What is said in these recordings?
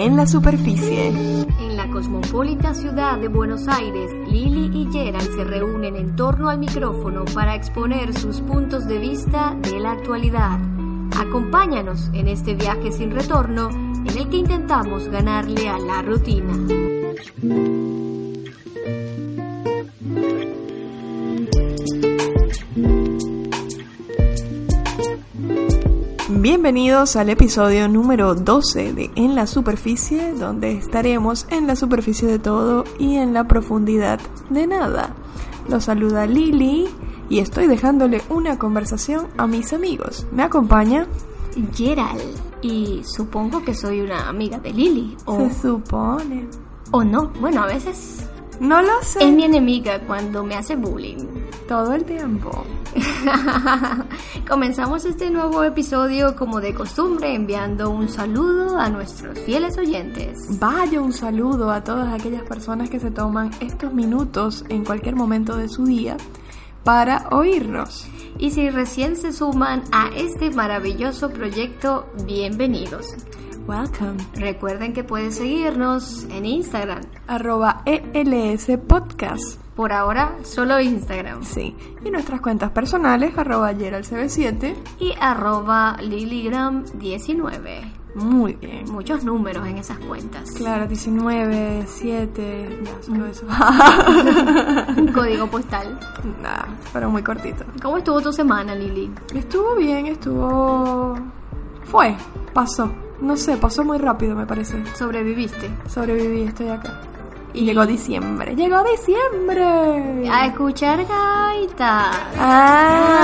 En la Superficie. En la cosmopolita ciudad de Buenos Aires, Lili y Gerald se reúnen en torno al micrófono para exponer sus puntos de vista de la actualidad. Acompáñanos en este viaje sin retorno en el que intentamos ganarle a la rutina. Bienvenidos al episodio número 12 de En la Superficie, donde estaremos en la superficie de todo y en la profundidad de nada. Los saluda Lili y estoy dejándole una conversación a mis amigos. ¿Me acompaña? Gerald, y supongo que soy una amiga de Lili. O, Se supone. o no, bueno, a veces No lo sé. es mi enemiga cuando me hace bullying. Todo el tiempo. Comenzamos este nuevo episodio como de costumbre enviando un saludo a nuestros fieles oyentes. Vaya un saludo a todas aquellas personas que se toman estos minutos en cualquier momento de su día para oírnos. Y si recién se suman a este maravilloso proyecto, bienvenidos. Welcome. Recuerden que pueden seguirnos en Instagram. Arroba ELS Podcast. Por ahora, solo Instagram. Sí. Y nuestras cuentas personales, arroba GeraldCB7. Y arroba Liligram19. Muy bien. Muchos números en esas cuentas. Claro, 19, 7, ya, solo eso. Un código postal. Nada, pero muy cortito. ¿Cómo estuvo tu semana, Lili? Estuvo bien, estuvo... Fue, pasó. No sé, pasó muy rápido me parece. ¿Sobreviviste? Sobreviví, estoy acá. Y llegó diciembre. ¡Llegó diciembre! A escuchar gaita.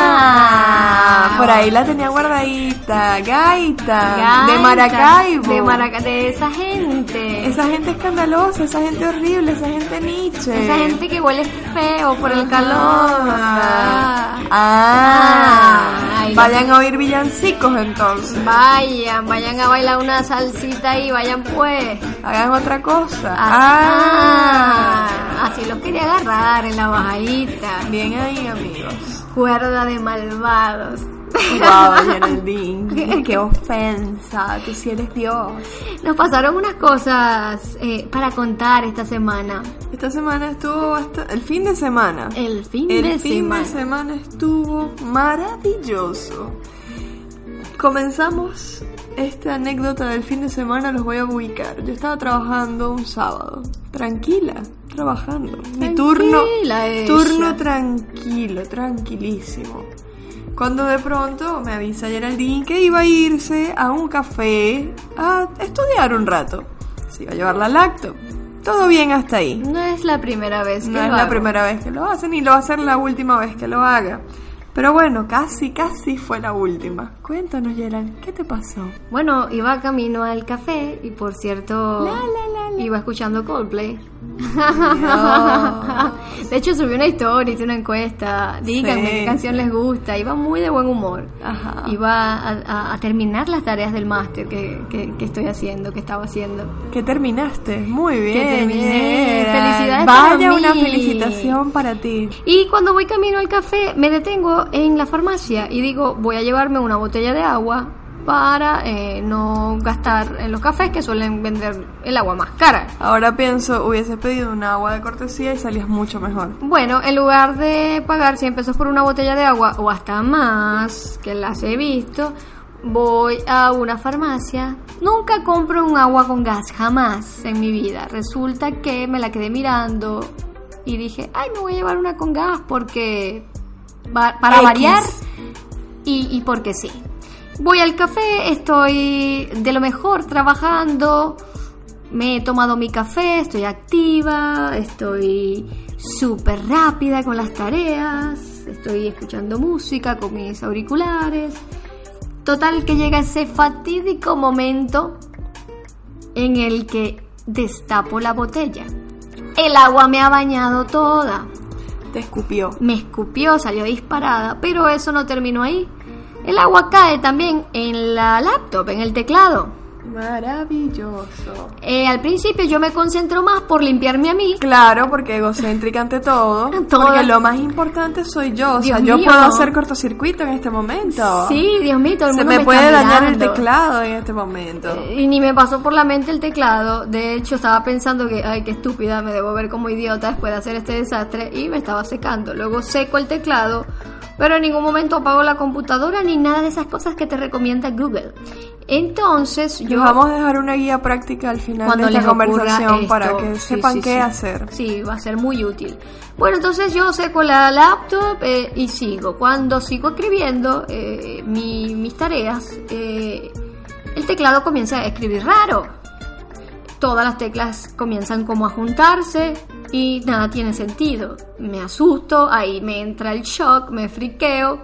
Ah, por ahí la tenía guardadita. Gaita. Gaita. De Maracaibo. De Maraca de esa gente. Esa gente escandalosa, esa gente horrible, esa gente Nietzsche. Esa gente que huele feo por el calor. Ah, Ah. ah. Ay, vayan a oír villancicos entonces. Vayan, vayan a bailar una salsita y vayan pues. Hagan otra cosa. Ah, así los quería agarrar en la bajadita. Bien ahí, amigos. Cuerda de malvados. Wow, Geraldine. Qué ofensa. Tú sí eres Dios. Nos pasaron unas cosas eh, para contar esta semana. Esta semana estuvo bastante. El fin de semana. El fin El de fin semana. de semana estuvo maravilloso. Comenzamos esta anécdota del fin de semana, los voy a ubicar. Yo estaba trabajando un sábado, tranquila, trabajando. Mi turno, Tranquila ella. turno tranquilo, tranquilísimo. Cuando de pronto me avisa Geraldine que iba a irse a un café a estudiar un rato. Se iba a llevar la lacto. Todo bien hasta ahí. No es la primera vez que No lo es la hago. primera vez que lo hace, ni lo va a ser la última vez que lo haga. Pero bueno, casi, casi fue la última. Cuéntanos, Gerald, ¿qué te pasó? Bueno, iba camino al café y por cierto iba escuchando Coldplay. de hecho subí una historia, hice una encuesta, díganme Sí, qué canción les gusta, iba muy de buen humor. Ajá. Iba a, a- a terminar las tareas del máster que, que- que estoy haciendo, que estaba haciendo. Que terminaste, muy bien. terminé. Gerald. Felicidades Vaya para una mí. felicitación para ti. Y cuando voy camino al café, me detengo en la farmacia y digo, voy a llevarme una botella de agua para eh, no gastar en los cafés que suelen vender el agua más cara. Ahora pienso, hubieses pedido un agua de cortesía y salías mucho mejor. Bueno, en lugar de pagar 100 pesos por una botella de agua o hasta más, que las he visto, voy a una farmacia. Nunca compro un agua con gas, jamás en mi vida. Resulta que me la quedé mirando y dije, ay, me voy a llevar una con gas porque... va- para X. variar y, y porque sí. Voy al café, estoy de lo mejor trabajando, me he tomado mi café, estoy activa, estoy súper rápida con las tareas, estoy escuchando música con mis auriculares. Total que llega ese fatídico momento en el que destapo la botella. El agua me ha bañado toda. Te escupió. Me escupió, salió disparada, pero eso no terminó ahí. El agua cae también en la laptop, en el teclado. Maravilloso. Eh, al principio yo me concentro más por limpiarme a mí. Claro, porque egocéntrica ante todo. Todo. Porque lo más importante soy yo. O sea, Dios yo mío. puedo hacer cortocircuito en este momento. Sí, Dios mío, todo el Se mundo me, está puede dañar el teclado en este momento. Eh, Y ni me pasó por la mente el teclado. De hecho, estaba pensando que, ay, qué estúpida, me debo ver como idiota después de hacer este desastre. Y me estaba secando. Luego seco el teclado. Pero en ningún momento apago la computadora ni nada de esas cosas que te recomienda Google. Entonces, yo. Yo vamos a dejar una guía práctica al final cuando de les ocurra conversación esto. para que Sí, sepan sí, qué sí. hacer. Sí, va a ser muy útil. Bueno, entonces yo seco la laptop eh, y sigo. Cuando sigo escribiendo eh, mi- mis tareas, eh, el teclado comienza a escribir raro. Todas las teclas comienzan como a juntarse y nada tiene sentido. Me asusto, ahí me entra el shock, me friqueo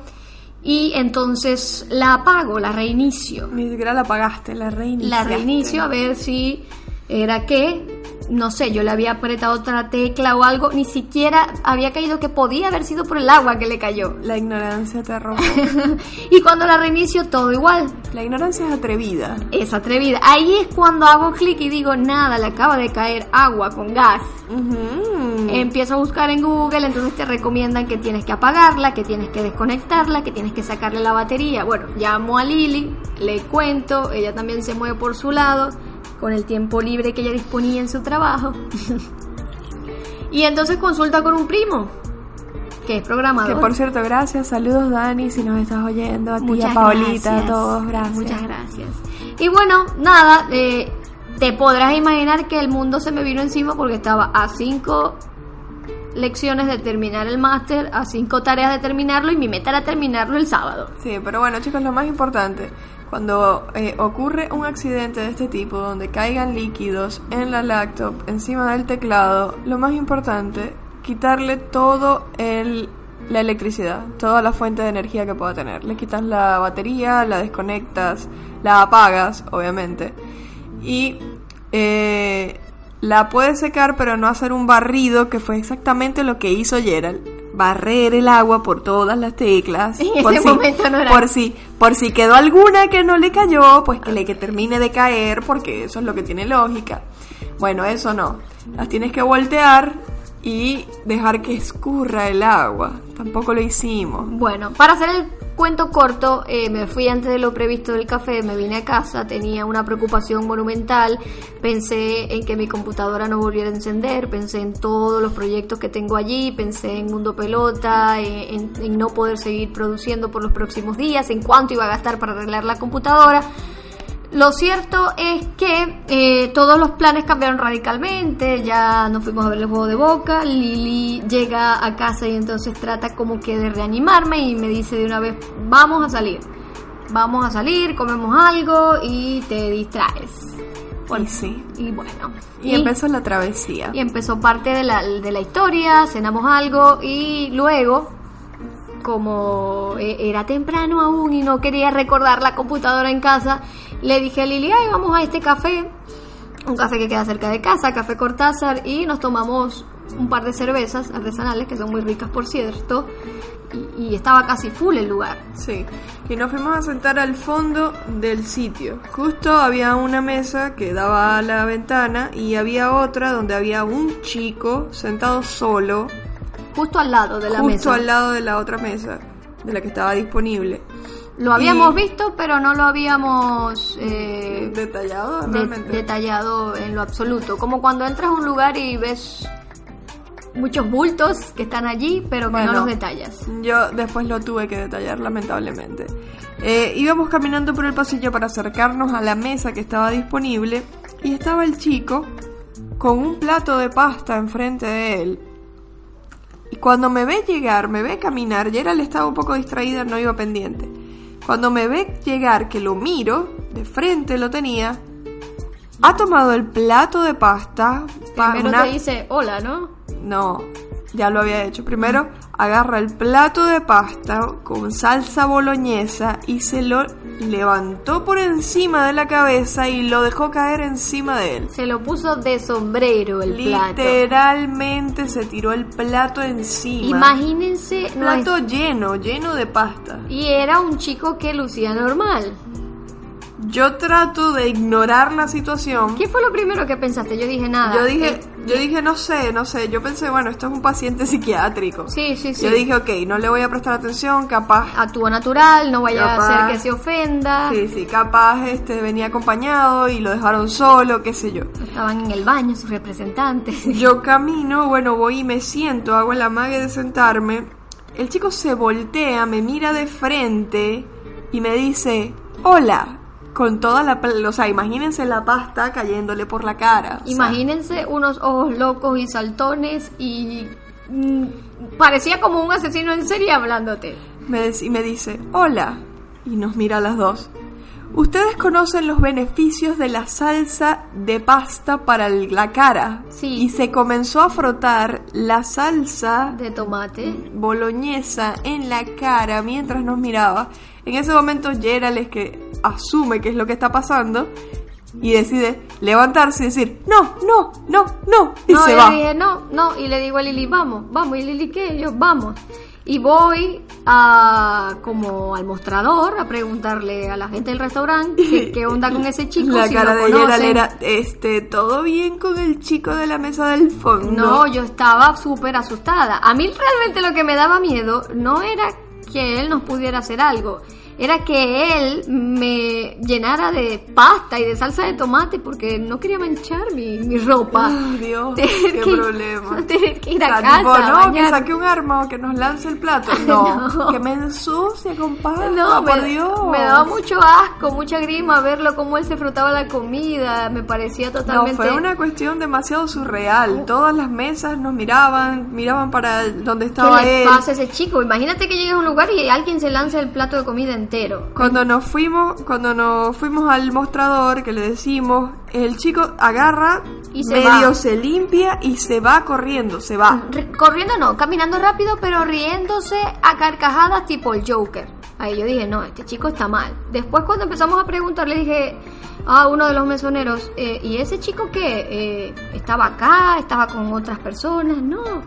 y entonces la apago, la reinicio Ni siquiera la apagaste, la reiniciaste. la reinicio a ver si era que, no sé, yo le había apretado otra tecla o algo, ni siquiera había caído que podía haber sido por el agua que le cayó. La ignorancia te robó. y cuando la reinicio todo igual, la ignorancia es atrevida. es atrevida. Ahí es cuando hago clic y digo, nada, le acaba de caer agua con gas. Empiezo a buscar en Google, entonces te recomiendan que tienes que apagarla, que tienes que desconectarla, que tienes que sacarle la batería. Bueno, llamo a Lili, le cuento, ella también se mueve por su lado, con el tiempo libre que ella disponía en su trabajo. y entonces consulta con un primo, que es programador. Que por cierto, gracias. Saludos, Dani, si nos estás oyendo. A ti, a Paolita, gracias. a todos, gracias. Muchas gracias. Y bueno, nada, eh, te podrás imaginar que el mundo se me vino encima porque estaba a cinco lecciones de terminar el máster, a cinco tareas de terminarlo y mi meta era terminarlo el sábado. Sí, pero bueno, chicos, lo más importante, cuando eh, ocurre un accidente de este tipo, donde caigan líquidos en la laptop, encima del teclado, lo más importante, quitarle todo el la electricidad, toda la fuente de energía que pueda tener. Le quitas la batería, la desconectas, la apagas, obviamente. Y eh, la puedes secar, pero no hacer un barrido, que fue exactamente lo que hizo Gerald. Barrer el agua por todas las teclas. En ese por si- momento no era- Por si, por si quedó alguna que no le cayó, pues que le que termine de caer, porque eso es lo que tiene lógica. Bueno, eso no. Las tienes que voltear y dejar que escurra el agua. Tampoco lo hicimos. Bueno, para hacer el cuento corto, eh, me fui antes de lo previsto del café, me vine a casa, tenía una preocupación monumental, pensé en que mi computadora no volviera a encender, pensé en todos los proyectos que tengo allí, pensé en Mundo Pelota, eh, en, en no poder seguir produciendo por los próximos días, en cuánto iba a gastar para arreglar la computadora. Lo cierto es que eh, todos los planes cambiaron radicalmente, ya nos fuimos a ver el juego de boca, Lili llega a casa y entonces trata como que de reanimarme y me dice de una vez, vamos a salir, vamos a salir, comemos algo y te distraes. Y sí. Y bueno. Y, empezó la travesía. y empezó parte de la, de la historia, cenamos algo y luego, como eh, era temprano aún y no quería recordar la computadora en casa, le dije a Lili, ay, vamos a este café, un café que queda cerca de casa, Café Cortázar, y nos tomamos un par de cervezas artesanales, que son muy ricas por cierto, y, y estaba casi full el lugar. Sí, y nos fuimos a sentar al fondo del sitio. Justo había una mesa que daba a la ventana y había otra donde había un chico sentado solo, Justo al lado de la justo mesa. al lado de la otra mesa, de la que estaba disponible. Lo habíamos Y- visto, pero no lo habíamos... eh, Detallado, de- realmente. detallado en lo absoluto. Como cuando entras a un lugar y ves muchos bultos que están allí, pero que no los detallas. Yo después lo tuve que detallar, lamentablemente. Eh, íbamos caminando por el pasillo para acercarnos a la mesa que estaba disponible y estaba el chico con un plato de pasta enfrente de él. Y cuando me ve llegar, me ve caminar, Gerald estaba un poco distraída, no iba pendiente. Cuando me ve llegar, que lo miro, de frente lo tenía, ha tomado el plato de pasta, pa- Primero una- te dice hola, ¿no? no, ya lo había hecho. Primero agarra el plato de pasta con salsa boloñesa y se lo levantó por encima de la cabeza y lo dejó caer encima de él. Se lo puso de sombrero el plato. Literalmente se tiró el plato encima. Imagínense. no plato lleno, lleno de pasta. Y era un chico que lucía normal. Yo trato de ignorar la situación. ¿Qué fue lo primero que pensaste? Yo dije nada. Yo dije, Eh, yo dije, no sé, no sé. Yo pensé, bueno, esto es un paciente psiquiátrico. Sí, sí, sí. Yo dije, ok, no le voy a prestar atención, capaz. Actúa natural, no vaya Capaz. a hacer que se ofenda. Sí, sí, capaz este venía acompañado y lo dejaron solo, qué sé yo. Estaban en el baño sus representantes. Yo camino, bueno, voy y me siento, hago el amague de sentarme. El chico se voltea, me mira de frente y me dice, hola, con toda la... O sea, imagínense la pasta cayéndole por la cara. sea, Imagínense unos ojos locos y saltones y mm, parecía como un asesino en serie hablándote. me y me dice, hola, y nos mira a las dos. ¿Ustedes conocen los beneficios de la salsa de pasta para la cara? Sí. Y se comenzó a frotar la salsa De tomate. boloñesa en la cara mientras nos miraba. En ese momento Gerald es que asume que es lo que está pasando y decide levantarse y decir, no, no, no, no, y no, se yo va. dije no, no, y le digo a Lili, vamos, vamos, y Lili, ¿qué? Yo, vamos. Y voy a, como al mostrador a preguntarle a la gente del restaurante qué, qué onda con ese chico. La si cara lo de Gerald era, este, todo bien con el chico de la mesa del fondo. No, yo estaba súper asustada. A mí realmente lo que me daba miedo no era que él nos pudiera hacer algo, era que él me llenara de pasta y de salsa de tomate porque no quería manchar mi, mi ropa. Ay, Dios, Tener qué que- problema. tener que ir a O sea, casa. tipo, a no, que saque un arma o que nos lance el plato. No, No. que me ensucie, compadre. No, por me, Dios. me daba mucho asco, mucha grima verlo cómo él se frotaba la comida, me parecía No, totalmente... fue una cuestión demasiado surreal. Todas las mesas nos miraban, miraban para donde ¿Qué estaba él. pasa a ese chico? Imagínate que llegues a un lugar y alguien se lanza el plato de comida entero. Cuando nos fuimos, cuando nos fuimos al mostrador, que le decimos, el chico agarra, Y se medio va. se limpia y se va corriendo, se va. Corriendo no, caminando rápido, pero riéndose a carcajadas tipo el Joker. Ahí yo dije, no, este chico está mal. Después cuando empezamos a preguntar, le dije a uno de los mesoneros, eh, ¿y ese chico qué? Eh, ¿Estaba acá? ¿Estaba con otras personas? No.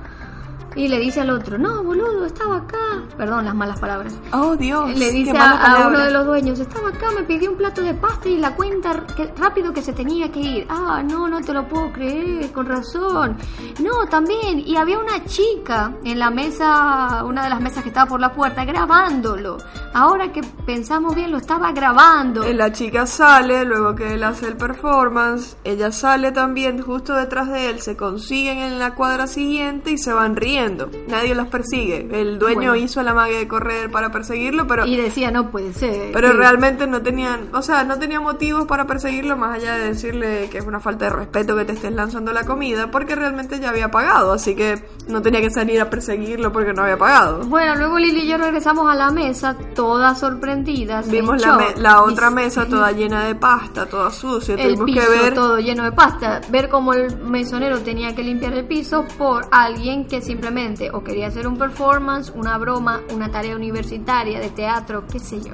Y le dice al otro, no, boludo, estaba acá. Perdón las malas palabras. Oh, Dios. Le dice a, uno de los dueños, estaba acá, me pidió un plato de pasta y la cuenta que, rápido que se tenía que ir. Ah, no, no te lo puedo creer, con razón. No, también, y había una chica en la mesa, una de las mesas que estaba por la puerta, grabándolo. Ahora que pensamos bien, lo estaba grabando. Eh, La chica sale, luego que él hace el performance, ella sale también justo detrás de él, se consiguen en la cuadra siguiente y se van riendo. Nadie los persigue. El dueño Bueno. hizo la magia de correr para perseguirlo, pero Y decía, no puede ser. pero que- realmente no tenían, o sea, no tenía motivos para perseguirlo más allá de decirle que es una falta de respeto que te estés lanzando la comida, porque realmente ya había pagado, así que no tenía que salir a perseguirlo porque no había pagado. Bueno, luego Lili y yo regresamos a la mesa, todas sorprendidas. Vimos la, me- la otra mesa toda llena de pasta, toda sucia, el tuvimos piso que ver todo lleno de pasta, ver cómo el mesonero tenía que limpiar el piso por alguien que simplemente o quería hacer un performance, una broma, una tarea universitaria de teatro, qué sé yo.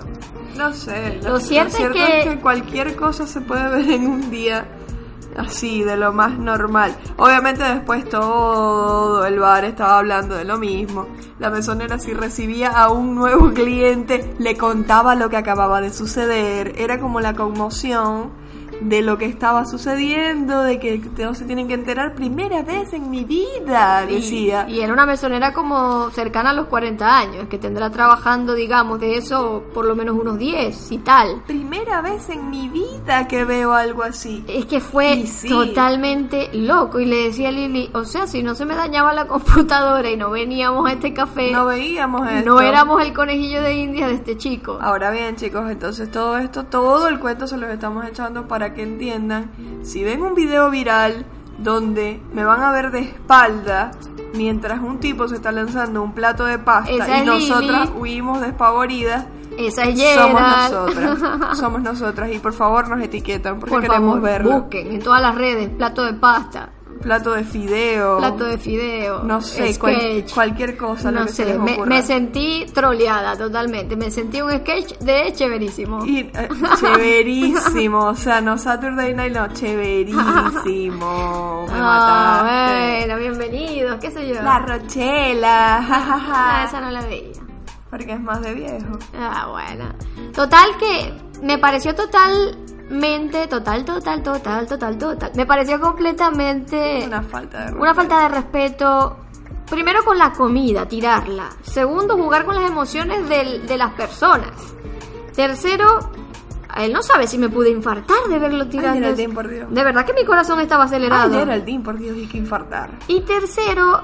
No sé. Lo cierto es que- cualquier cosa se puede ver en un día así, de lo más normal. Obviamente después todo el bar estaba hablando de lo mismo. La mesonera si recibía a un nuevo cliente, le contaba lo que acababa de suceder. Era como la conmoción de lo que estaba sucediendo, de que todos se tienen que enterar primera vez en mi vida, decía. Y, era una mesonera como cercana a los 40 años, que tendrá trabajando, digamos, de eso por lo menos unos 10 y tal. Primera vez en mi vida que veo algo así. Es que fue sí. totalmente loco y le decía a Lili, o sea, si no se me dañaba la computadora y no veníamos a este café, No veíamos esto. no éramos el conejillo de India de este chico. Ahora bien, chicos, entonces todo esto, todo el cuento se los estamos echando para que entiendan. Si ven un video viral donde me van a ver de espalda mientras un tipo se está lanzando un plato de pasta Esa y nosotras Lili. huimos despavoridas, Esa es somos nosotras. somos nosotras y por favor nos etiquetan porque Por queremos favor, verlo. busquen en todas las redes plato de pasta, Plato de fideo. plato de fideo, No sé, cual- cualquier cosa. lo no se sé, les me, sentí troleada totalmente. Me sentí un sketch de chéverísimo. Y, eh, chéverísimo, o sea, no Saturday Night, no, chéverísimo. Me Ah, mataste. bueno, bienvenidos, qué sé yo. La Rochela, Ah, esa no la veía. Porque es más de viejo. Ah, bueno. Total que me pareció totalmente, total, total, total, total, total. Me pareció completamente Una falta de una falta de respeto. Primero con la comida, tirarla. Segundo, jugar con las emociones del- de las personas. Tercero, él no sabe si me pude infartar de verlo tirando. Geraldine, por Dios. De verdad que mi corazón estaba Ay, acelerado. Geraldine, por Dios, y que infartar. Y tercero,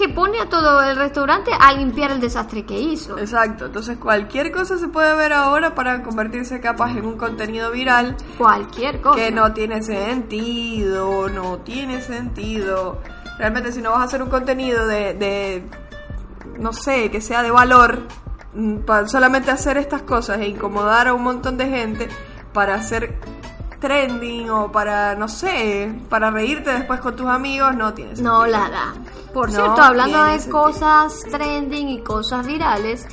que pone a todo el restaurante a limpiar el desastre que hizo. Exacto, entonces cualquier cosa se puede ver ahora para convertirse capaz en un contenido viral Cualquier cosa. que no tiene sentido, no tiene sentido. Realmente si no vas a hacer un contenido de, de no sé, que sea de valor, mm, para solamente hacer estas cosas e incomodar a un montón de gente para hacer trending o para, no sé, para reírte después con tus amigos, no tiene sentido. No la da. Por No cierto, hablando de sentido. cosas trending y cosas virales,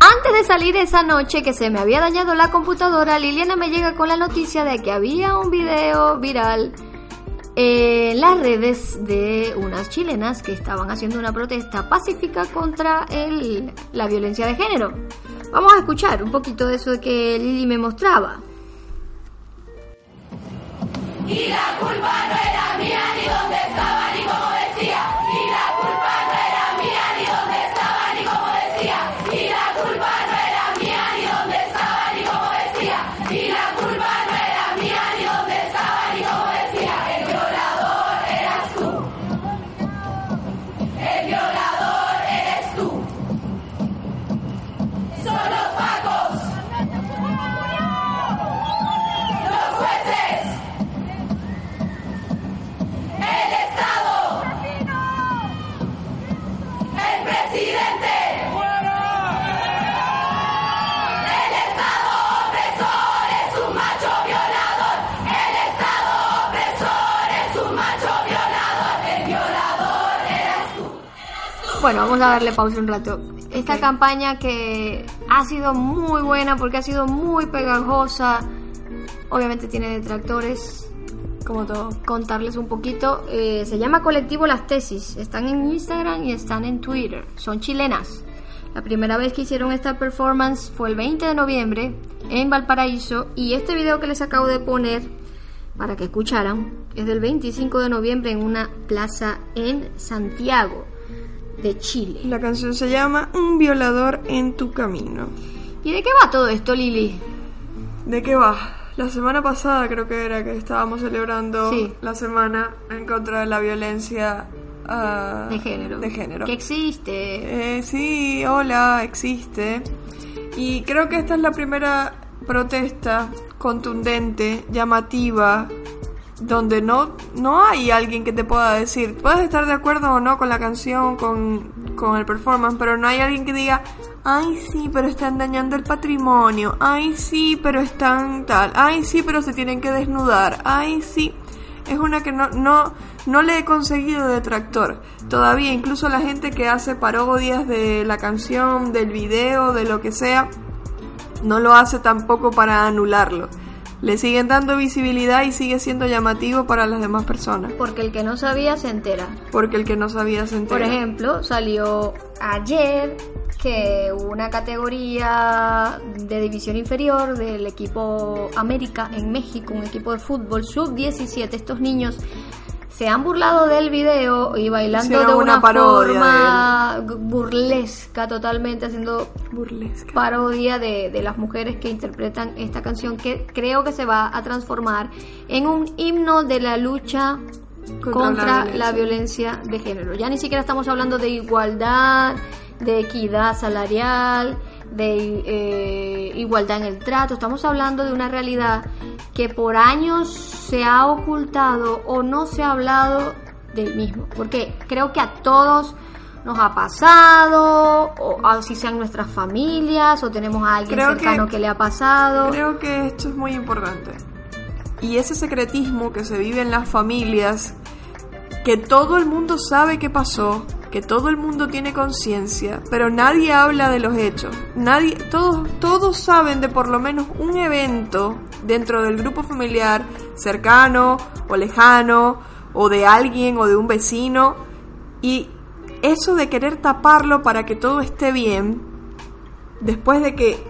antes de salir esa noche que se me había dañado la computadora, Liliana me llega con la noticia de que había un video viral en las redes de unas chilenas que estaban haciendo una protesta pacífica contra el, la violencia de género. Vamos a escuchar un poquito de eso que Lili me mostraba. Y la culpa no era mía ni dónde estaba. Bueno, vamos a darle pausa un rato. Esta campaña que ha sido muy buena porque ha sido muy pegajosa. Obviamente tiene detractores. Como todo. Contarles un poquito. eh, se llama Colectivo Las Tesis. Están en Instagram y están en Twitter. Son chilenas. La primera vez que hicieron esta performance fue el 20 de noviembre en Valparaíso. Y este video que les acabo de poner para que escucharan es del 25 de noviembre en una plaza en Santiago de Chile. La canción se llama Un violador en tu camino. ¿Y de qué va todo esto, Lili? ¿De qué va? La semana pasada creo que era que estábamos celebrando Sí. la semana en contra de la violencia ah, De género. De género. Que existe. Eh, sí, hola, existe. Y creo que esta es la primera protesta contundente, llamativa, donde no, no hay alguien que te pueda decir, puedes estar de acuerdo o no con la canción, con, con el performance, pero no hay alguien que diga, ay sí, pero están dañando el patrimonio, ay sí, pero están tal, ay sí, pero se tienen que desnudar, ay sí. Es una que no, no, no le he conseguido detractor. Todavía, incluso la gente que hace parodias de la canción, del video, de lo que sea, no lo hace tampoco para anularlo. Le siguen dando visibilidad y sigue siendo llamativo para las demás personas. Porque el que no sabía se entera. Porque el que no sabía se Por entera. ejemplo, salió ayer que una categoría de división inferior del equipo América en México, un equipo de fútbol sub-17, estos niños se han burlado del video y bailando de una forma burlesca totalmente, haciendo Burlesca. parodia de, de las mujeres que interpretan esta canción que creo que se va a transformar en un himno de la lucha Contra contra, la la, violencia. de género. Ya ni siquiera estamos hablando de igualdad, de equidad salarial, de eh, igualdad en el trato, estamos hablando de una realidad que por años se ha ocultado o no se ha hablado del mismo, porque creo que a todos nos ha pasado, o así sean nuestras familias, o tenemos a alguien Creo cercano que- que, le ha pasado. Creo que esto es muy importante. Y ese secretismo que se vive en las familias, que todo el mundo sabe qué pasó, que todo el mundo tiene conciencia, pero nadie habla de los hechos. Nadie, todos, todos saben de por lo menos un evento dentro del grupo familiar cercano o lejano, o de alguien o de un vecino, y eso de querer taparlo para que todo esté bien, después de que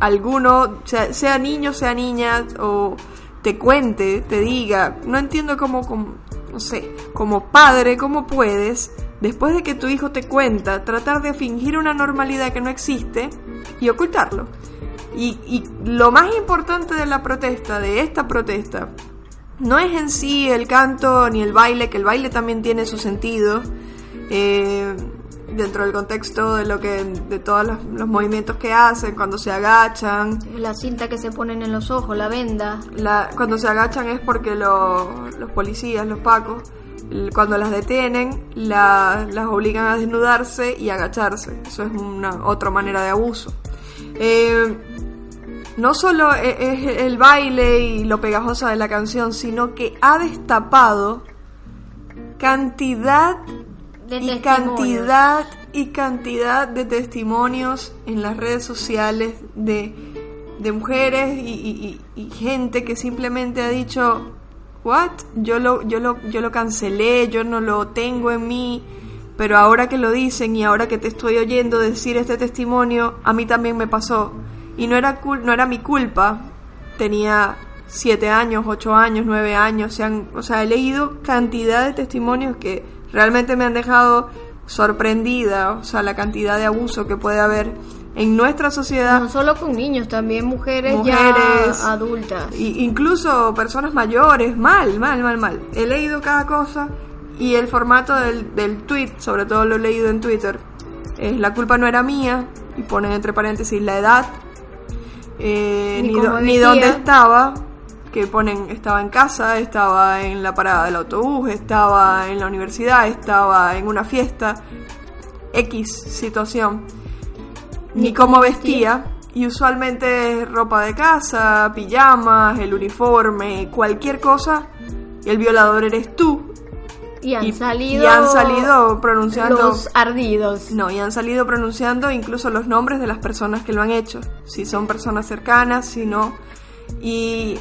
alguno, sea, niño, sea niña, o te cuente, te diga, no entiendo cómo, cómo, no sé, como padre, cómo puedes, después de que tu hijo te cuenta, tratar de fingir una normalidad que no existe y ocultarlo. Y, y lo más importante de la protesta, de esta protesta, no es en sí el canto ni el baile, que el baile también tiene su sentido. Eh, dentro del contexto de lo que de todos los, los movimientos que hacen cuando se agachan La cinta que se ponen en los ojos, la venda. la, cuando se agachan es porque lo- los policías, los pacos, cuando las detienen, la- las obligan a desnudarse y agacharse. Eso es una otra manera de abuso. Eh, no solo e- es el baile y lo pegajosa de la canción, sino que ha destapado cantidad De y cantidad y cantidad de testimonios en las redes sociales de, de mujeres y, y- y- y gente que simplemente ha dicho what yo lo yo lo yo lo cancelé yo no lo tengo en mí. Pero ahora que lo dicen y ahora que te estoy oyendo decir este testimonio a mí también me pasó. Y no era cul- no era mi culpa. Tenía siete años, ocho años, nueve años, se han, o sea, he leído cantidad de testimonios que realmente me han dejado sorprendida, o sea, la cantidad de abuso que puede haber en nuestra sociedad, No solo con niños, también mujeres, Mujeres. ya adultas. y incluso personas mayores, mal, mal, mal, mal. He leído cada cosa y el formato del, del tweet, sobre todo lo he leído en Twitter, es la culpa no era mía, y ponen entre paréntesis la edad, eh, Ni ni, do- dónde estaba, que ponen estaba en casa, estaba en la parada del autobús, estaba en la universidad, estaba en una fiesta, X situación, ni, cómo vestía. Y usualmente es ropa de casa, pijamas, el uniforme, cualquier cosa. Y el violador eres tú. Y han y, salido. y han salido pronunciando. Los ardidos. No, y han salido pronunciando incluso los nombres de las personas que lo han hecho. Si son personas cercanas, si no. Y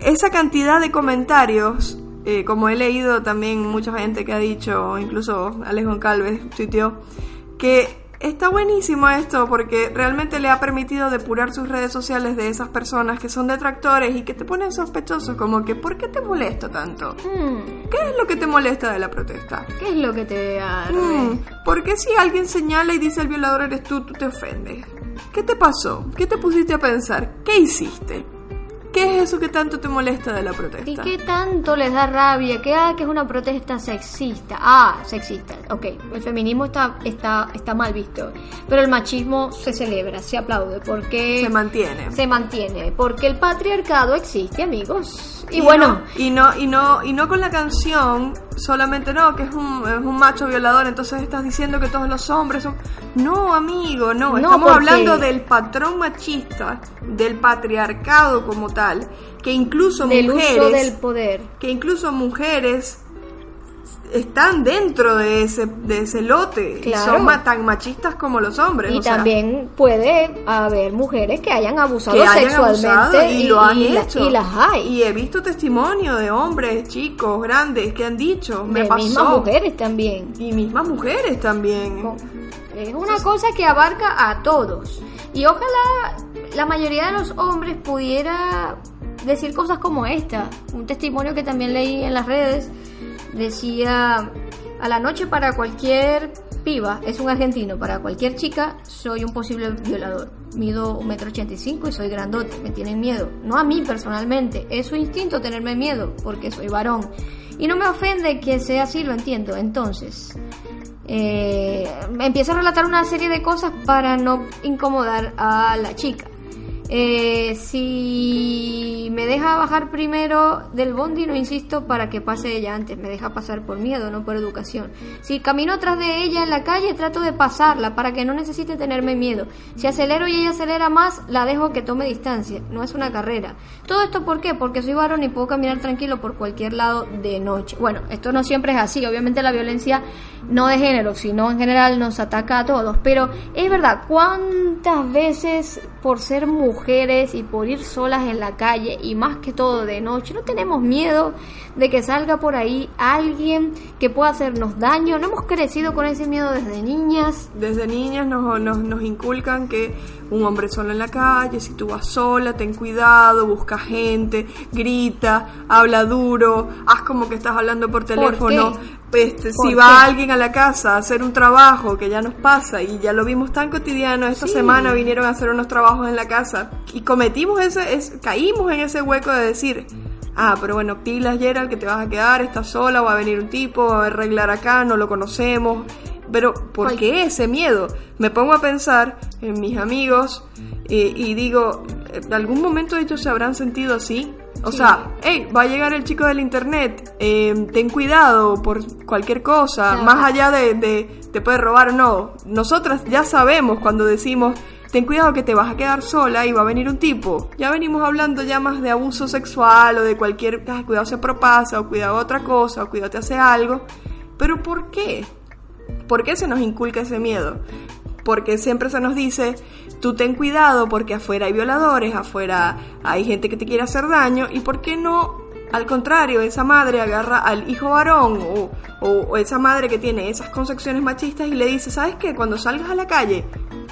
esa cantidad de comentarios, eh, como he leído también mucha gente que ha dicho, incluso Alejo Calves tuiteó, que está buenísimo esto porque realmente le ha permitido depurar sus redes sociales de esas personas que son detractores y que te ponen sospechosos, como que ¿por qué te molesta tanto? Hmm, ¿Qué es lo que te molesta de la protesta? ¿Qué es lo que te arde? Mm, ¿Por qué si alguien señala y dice el violador eres tú, tú te ofendes? ¿Qué te pasó? ¿Qué te pusiste a pensar? ¿Qué hiciste? ¿Qué es eso que tanto te molesta de la ¿Y protesta? qué tanto les da rabia? Que, ah, que es una protesta sexista. Ah, sexista. Ok, el feminismo está, está, está mal visto. Pero el machismo se celebra, se aplaude. Porque Se mantiene. se mantiene. Porque el patriarcado existe, amigos. Y, Y bueno, no, y no y no y no con la canción solamente no que es un, es un macho violador entonces estás diciendo que todos los hombres son no amigo no, No, estamos hablando del patrón machista del patriarcado como tal que incluso del mujeres uso del poder. que incluso mujeres están dentro de ese de ese lote y son ma- tan machistas como los hombres Y o sea, también puede haber mujeres que hayan abusado que hayan sexualmente abusado y, lo han y la- hecho y las hay. y he visto testimonio de hombres chicos grandes que han dicho me de pasó mismas mujeres también. y mismas mujeres también Es una cosa que abarca a todos. Y ojalá la mayoría de los hombres pudiera decir cosas como esta. Un testimonio que también leí en las redes decía, a la noche para cualquier piba, es un argentino, para cualquier chica soy un posible violador. Mido 1,85m y soy grandote, me tienen miedo. No a mí personalmente, es su instinto tenerme miedo, porque soy varón. Y no me ofende que sea así, lo entiendo. Entonces, eh, empieza a relatar una serie de cosas para no incomodar a la chica. Eh, si me deja bajar primero del bondi, no insisto para que pase ella antes, me deja pasar por miedo, no por educación. Si camino atrás de ella en la calle, trato de pasarla para que no necesite tenerme miedo. Si acelero y ella acelera más, la dejo que tome distancia, no es una carrera. Todo esto ¿por qué? Porque soy varón y puedo caminar tranquilo por cualquier lado de noche. Bueno, esto no siempre es así, obviamente la violencia no de género, sino en general nos ataca a todos, pero es verdad, ¿cuántas veces por ser mujer mujeres y por ir solas en la calle y más que todo de noche, no tenemos miedo de que salga por ahí alguien que pueda hacernos daño. No hemos crecido con ese miedo desde niñas. Desde niñas nos, nos, nos inculcan que un hombre solo en la calle, si tú vas sola, ten cuidado, busca gente, grita, habla duro, haz como que estás hablando por teléfono. Este, si va alguien a la casa a hacer un trabajo que ya nos pasa y ya lo vimos tan cotidiano, esta semana vinieron a hacer unos trabajos en la casa y cometimos ese, caímos en ese hueco de decir, ah, pero bueno, pilas Gerald que te vas a quedar, estás sola, va a venir un tipo, va a arreglar acá, no lo conocemos. Pero, ¿por qué ese miedo? Me pongo a pensar en mis amigos eh, y digo, ¿en algún momento ellos se habrán sentido así? O sea, hey, va a llegar el chico del internet, eh, ten cuidado por cualquier cosa, más allá de, de te puede robar o no. Nosotras ya sabemos cuando decimos, ten cuidado que te vas a quedar sola y va a venir un tipo. Ya venimos hablando ya más de abuso sexual o de cualquier, cuidado se propasa o cuidado otra cosa o cuidado te hace algo. Pero ¿por qué? ¿Por qué se nos inculca ese miedo? Porque siempre se nos dice, tú ten cuidado porque afuera hay violadores, afuera hay gente que te quiere hacer daño, y por qué no, al contrario, esa madre agarra al hijo varón o, esa madre que tiene esas concepciones machistas y le dice, ¿sabes qué? Cuando salgas a la calle,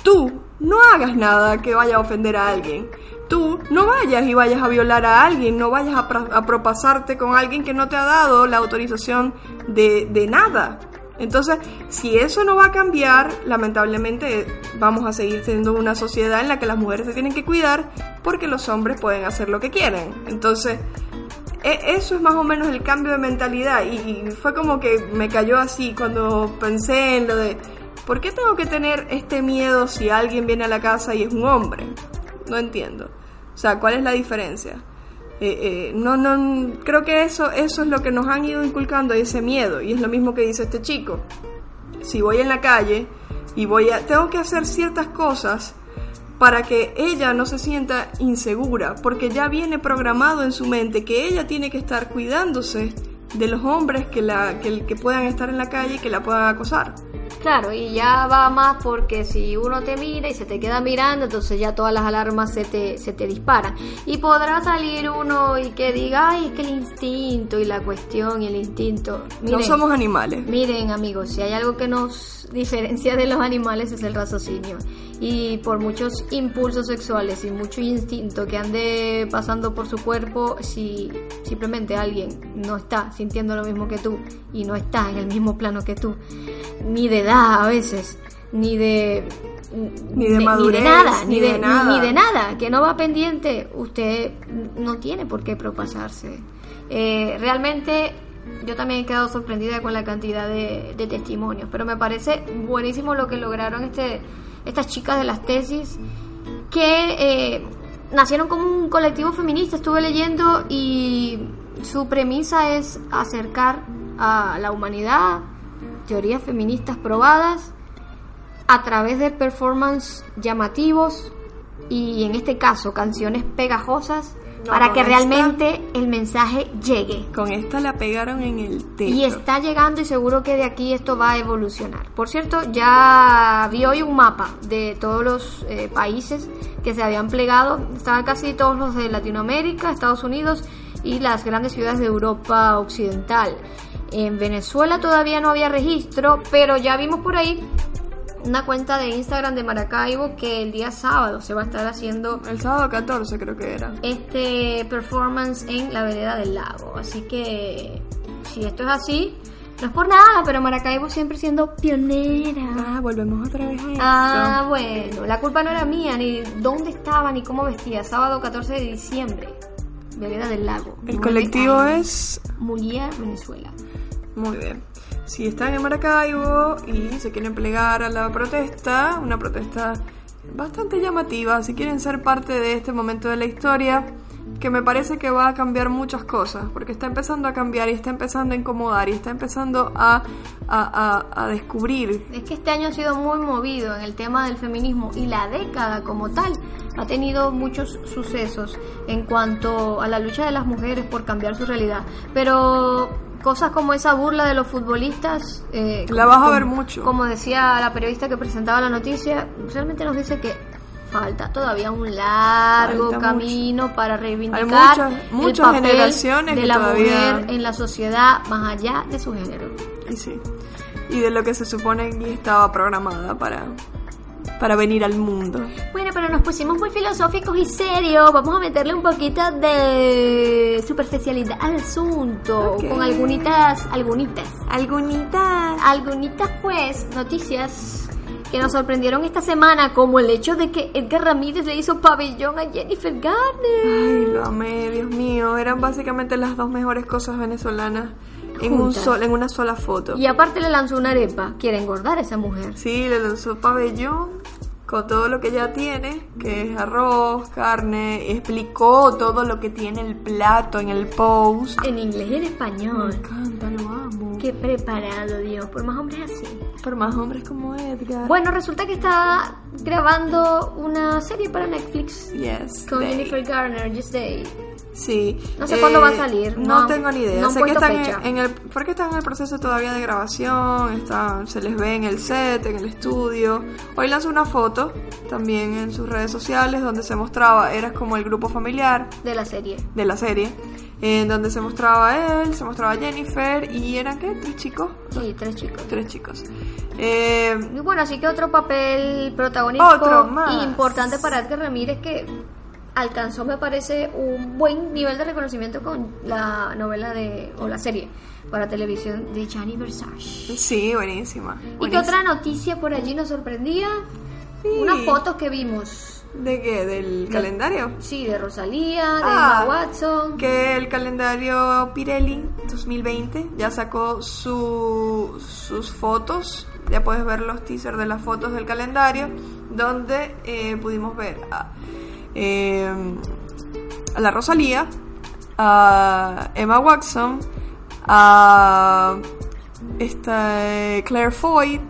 tú no hagas nada que vaya a ofender a alguien. Tú no vayas y vayas a violar a alguien, no vayas a, propasarte con alguien que no te ha dado la autorización de, de nada. Entonces, si eso no va a cambiar, lamentablemente vamos a seguir siendo una sociedad en la que las mujeres se tienen que cuidar porque los hombres pueden hacer lo que quieren. Entonces, e, eso es más o menos el cambio de mentalidad y, fue como que me cayó así cuando pensé en lo de, ¿por qué tengo que tener este miedo si alguien viene a la casa y es un hombre? No entiendo. O sea, ¿cuál es la diferencia? Eh, eh, no, no, creo que eso, eso es lo que nos han ido inculcando, ese miedo. Y es lo mismo que dice este chico. Si voy en la calle y voy a, tengo que hacer ciertas cosas para que ella no se sienta insegura, porque ya viene programado en su mente que ella tiene que estar cuidándose de los hombres que, la, que, que puedan estar en la calle y que la puedan acosar. Claro, y ya va más porque si uno te mira y se te queda mirando, entonces ya todas las alarmas se te, se te disparan. Y podrá salir uno y que diga, ay, es que el instinto y la cuestión y el instinto. no somos animales. Miren, amigos, si hay algo que nos diferencia de los animales es el raciocinio. Y por muchos impulsos sexuales y mucho instinto que ande pasando por su cuerpo, si simplemente alguien no está sintiendo lo mismo que tú y no está en el mismo plano que tú, ni de edad a veces, ni de ni de, madurez, ni de nada, ni, de, nada. Ni, de nada, que no va pendiente, usted no tiene por qué propasarse. Eh, realmente yo también he quedado sorprendida con la cantidad de, testimonios, pero me parece buenísimo lo que lograron este, estas chicas de las tesis que eh, nacieron como un colectivo feminista, estuve leyendo y su premisa es acercar a la humanidad teorías feministas probadas a través de performance llamativos y en este caso canciones pegajosas para que realmente el mensaje llegue. Con esta la pegaron en el techo. Y está llegando y seguro que de aquí esto va a evolucionar. Por cierto, ya vi hoy un mapa de todos los eh, países que se habían plegado. Estaban casi todos los de Latinoamérica, Estados Unidos y las grandes ciudades de Europa Occidental. En Venezuela todavía no había registro, pero ya vimos por ahí una cuenta de Instagram de Maracaibo que el día sábado se va a estar haciendo. El sábado 14 creo que era. Este performance en la vereda del lago. Así que si esto es así, no es por nada, pero Maracaibo siempre siendo pionera. Ah, volvemos otra vez a eso. Ah, bueno, la culpa no era mía, ni dónde estaba, ni cómo vestía. Sábado 14 de diciembre, vereda del lago. El colectivo es. Mulia, Venezuela. Muy bien. Si están en Maracaibo y se quieren plegar a la protesta, una protesta bastante llamativa, si quieren ser parte de este momento de la historia, que me parece que va a cambiar muchas cosas, porque está empezando a cambiar y está empezando a incomodar y está empezando a, a, descubrir. Es que este año ha sido muy movido en el tema del feminismo y la década como tal ha tenido muchos sucesos en cuanto a la lucha de las mujeres por cambiar su realidad. Pero cosas como esa burla de los futbolistas. Eh, la vas a ver mucho. Como decía la periodista que presentaba la noticia, realmente nos dice que falta todavía un largo Falta camino para reivindicar muchas- muchas el papel generaciones de la todavía- mujer en la sociedad más allá de su género. Y sí. Y de lo que se supone que estaba programada para, para venir al mundo. Bueno, pero nos pusimos muy filosóficos y serios. Vamos a meterle un poquito de superficialidad al asunto. Con algunitas, algunitas, Algunitas. algunitas pues noticias que nos sorprendieron esta semana, como el hecho de que Edgar Ramírez le hizo pabellón a Jennifer Garner. Ay, lo amé, Dios mío. Eran básicamente las dos mejores cosas venezolanas en, un sol, en una sola foto. Y aparte le lanzó una arepa. Quiere engordar a esa mujer. Sí, le lanzó pabellón con todo lo que ya tiene, que es arroz, carne. Explicó todo lo que tiene el plato en el post. En inglés y en Me español. encanta, lo amo. Qué preparado, Dios. Por más hombres así. Por más hombres como Edgar. Bueno, resulta que está grabando una serie para Netflix yes. con. Jennifer Garner, Just Day. Sí. No sé cuándo va a salir, No, no- tengo ni idea. no sé que están fecha. en, el porque están en el proceso todavía de grabación, están se les ve en el set, en el estudio. Hoy lanzó una foto también en sus redes sociales donde se mostraba, era como el grupo familiar De la serie. de la serie, en donde se mostraba él, se mostraba Jennifer y eran qué, tres chicos, Sí, tres chicos. tres chicos. Eh, Y bueno, así que otro papel más. importante para Edgar Ramírez que alcanzó, me parece, un buen nivel de reconocimiento con la novela de o la serie para televisión de Gianni Versace. sí, buenísima. ¿Y qué otra noticia por allí nos sorprendía? Sí. Unas fotos que vimos. ¿De qué? ¿Del calendario? Sí, de Rosalía, de Ah, Emma Watson. que el calendario Pirelli 2020 ya sacó su- sus fotos. Ya puedes ver los teasers de las fotos del calendario, donde eh, pudimos ver a, eh, a la Rosalía, a Emma Watson, a esta, eh, Claire Foy,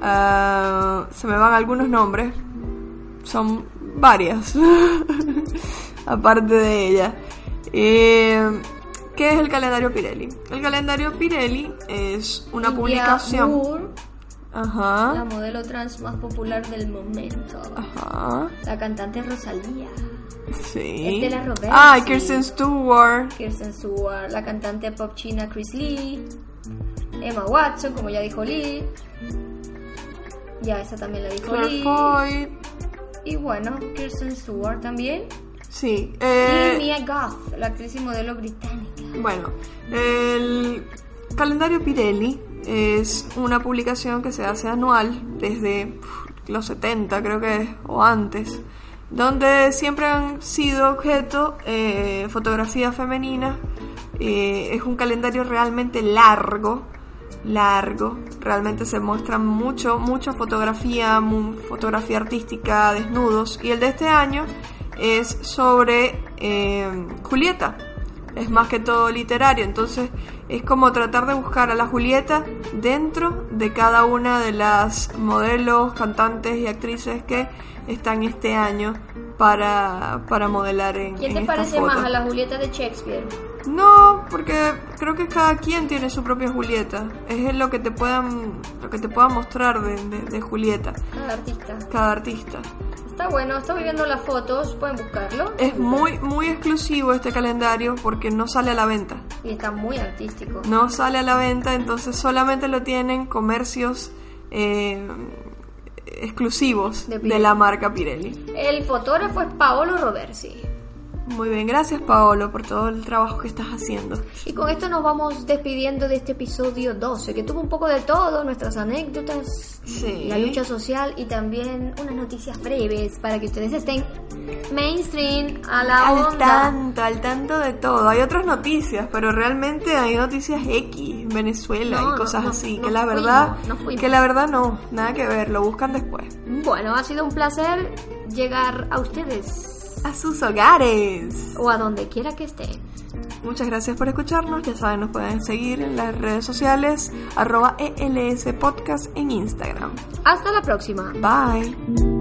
a- se me van algunos nombres, son varias, aparte de ella. Eh, ¿Qué es el calendario Pirelli? El calendario Pirelli es una India publicación. Moore, la Ajá. modelo trans más popular del momento. Ajá. La cantante Rosalía. Sí. Estela Roversi. Ah, Kirsten Stewart. Kirsten Stewart, la cantante pop china Chris Lee, Emma Watson, como ya dijo Lee. Ya esa también la dijo Claire Lee. Foy. Y bueno, Kirsten Stewart también. Sí. y eh, Mia Goth, la actriz y modelo británica. Bueno, el calendario Pirelli es una publicación que se hace anual desde los 70, creo que es, o antes, donde siempre han sido objeto eh, fotografías femeninas. Eh, es un calendario realmente largo, largo. Realmente se muestran mucho, mucha fotografía, fotografía artística, desnudos. Y el de este año es sobre eh, Julieta. Es más que todo literario, entonces es como tratar de buscar a la Julieta dentro de cada una de las modelos, cantantes y actrices que están este año para, para modelar en, ¿Quién te esta parece foto. más a la Julieta de Shakespeare? No, porque creo que cada quien tiene su propia Julieta. Es lo que te puedan, lo que te puedan mostrar de, de- de Julieta, Cada artista. cada artista. Está bueno, estoy viendo las fotos, pueden buscarlo. Es muy, muy exclusivo este calendario porque no sale a la venta. Y está muy artístico. No sale a la venta, entonces solamente lo tienen comercios eh, exclusivos De de, la marca Pirelli. El fotógrafo es Paolo Roversi. Muy bien, gracias Paolo por todo el trabajo que estás haciendo. Y con esto nos vamos despidiendo de este episodio 12, que tuvo un poco de todo, nuestras anécdotas, Sí. la lucha social y también unas noticias breves para que ustedes estén mainstream a la Al onda. tanto, al tanto de todo. Hay otras noticias, pero realmente hay noticias X, Venezuela No, y cosas no, no, así, que la verdad, fuimos. que la verdad no, nada que ver, lo buscan después. Bueno, ha sido un placer llegar a ustedes A sus hogares. o a donde quiera que estén. Muchas gracias por escucharnos. Ya saben, nos pueden seguir en las redes sociales, arroba ELS Podcast en Instagram. Hasta la próxima. Bye.